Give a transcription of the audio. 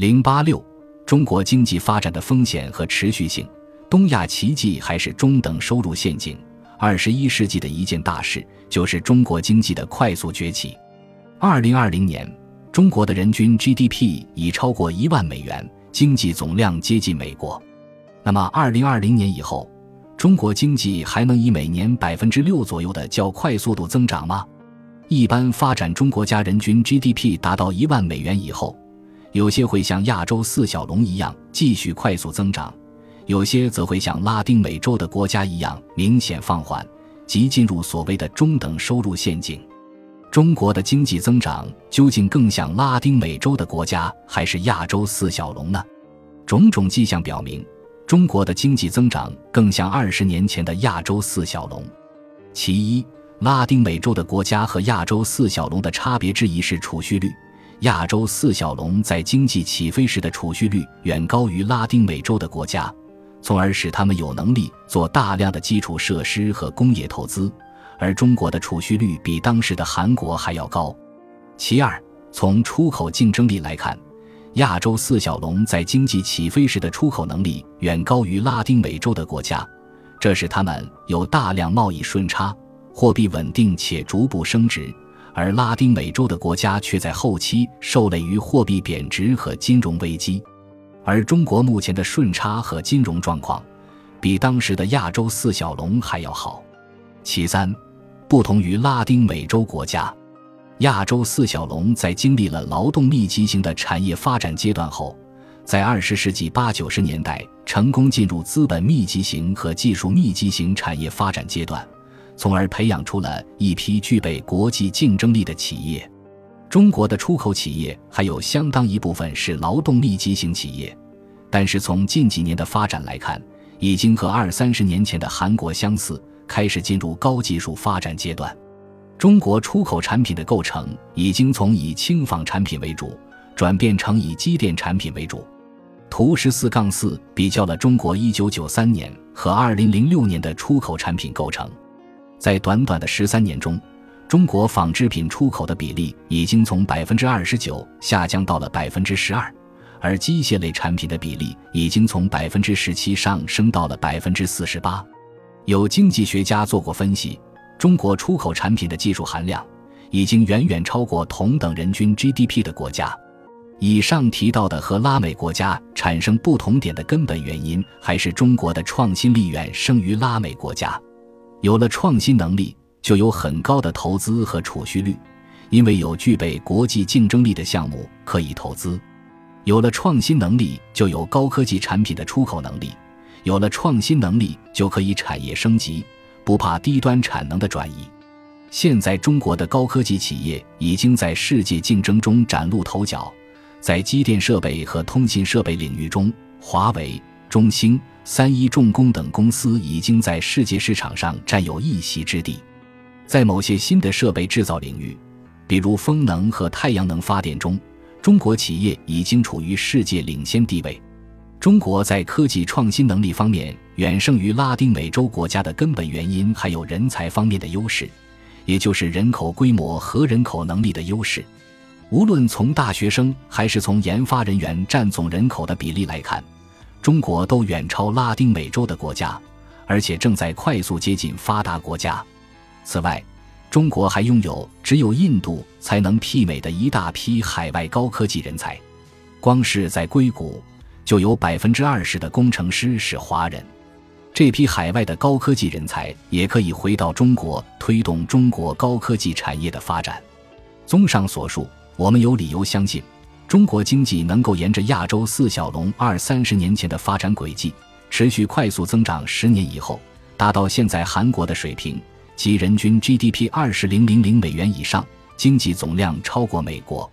零八六，中国经济发展的风险和持续性。东亚奇迹还是中等收入陷阱？二十一世纪的一件大事就是中国经济的快速崛起。二零二零年，中国的人均 GDP 已超过一万美元，经济总量接近美国。那么，二零二零年以后，中国经济还能以每年百分之六左右的较快速度增长吗？一般发展中国家人均 GDP 达到一万美元以后。有些会像亚洲四小龙一样继续快速增长，有些则会像拉丁美洲的国家一样明显放缓，即进入所谓的中等收入陷阱。中国的经济增长究竟更像拉丁美洲的国家，还是亚洲四小龙呢？种种迹象表明，中国的经济增长更像二十年前的亚洲四小龙。其一，拉丁美洲的国家和亚洲四小龙的差别之一是储蓄率。亚洲四小龙在经济起飞时的储蓄率远高于拉丁美洲的国家，从而使他们有能力做大量的基础设施和工业投资，而中国的储蓄率比当时的韩国还要高。其二，从出口竞争力来看，亚洲四小龙在经济起飞时的出口能力远高于拉丁美洲的国家，这使他们有大量贸易顺差，货币稳定且逐步升值。而拉丁美洲的国家却在后期受累于货币贬值和金融危机，而中国目前的顺差和金融状况，比当时的亚洲四小龙还要好。其三，不同于拉丁美洲国家，亚洲四小龙在经历了劳动密集型的产业发展阶段后，在二十世纪八九十年代成功进入资本密集型和技术密集型产业发展阶段。从而培养出了一批具备国际竞争力的企业。中国的出口企业还有相当一部分是劳动密集型企业，但是从近几年的发展来看，已经和二三十年前的韩国相似，开始进入高技术发展阶段。中国出口产品的构成已经从以轻纺产品为主，转变成以机电产品为主。图十四杠四比较了中国一九九三年和二零零六年的出口产品构成。在短短的十三年中，中国纺织品出口的比例已经从百分之二十九下降到了百分之十二，而机械类产品的比例已经从百分之十七上升到了百分之四十八。有经济学家做过分析，中国出口产品的技术含量已经远远超过同等人均 GDP 的国家。以上提到的和拉美国家产生不同点的根本原因，还是中国的创新力远胜于拉美国家。有了创新能力，就有很高的投资和储蓄率，因为有具备国际竞争力的项目可以投资；有了创新能力，就有高科技产品的出口能力；有了创新能力，就可以产业升级，不怕低端产能的转移。现在，中国的高科技企业已经在世界竞争中崭露头角，在机电设备和通信设备领域中，华为、中兴。三一重工等公司已经在世界市场上占有一席之地，在某些新的设备制造领域，比如风能和太阳能发电中，中国企业已经处于世界领先地位。中国在科技创新能力方面远胜于拉丁美洲国家的根本原因还有人才方面的优势，也就是人口规模和人口能力的优势。无论从大学生还是从研发人员占总人口的比例来看。中国都远超拉丁美洲的国家，而且正在快速接近发达国家。此外，中国还拥有只有印度才能媲美的一大批海外高科技人才。光是在硅谷，就有百分之二十的工程师是华人。这批海外的高科技人才也可以回到中国，推动中国高科技产业的发展。综上所述，我们有理由相信。中国经济能够沿着亚洲四小龙二三十年前的发展轨迹，持续快速增长十年以后，达到现在韩国的水平，即人均 GDP 二十零零零美元以上，经济总量超过美国。